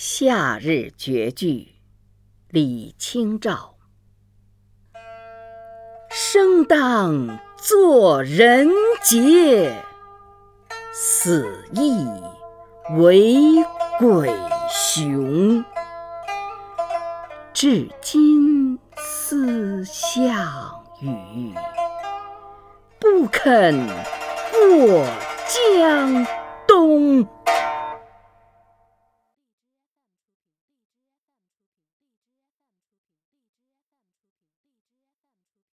夏日绝句李清照。生当作人杰死亦为鬼雄。至今思项羽不肯过江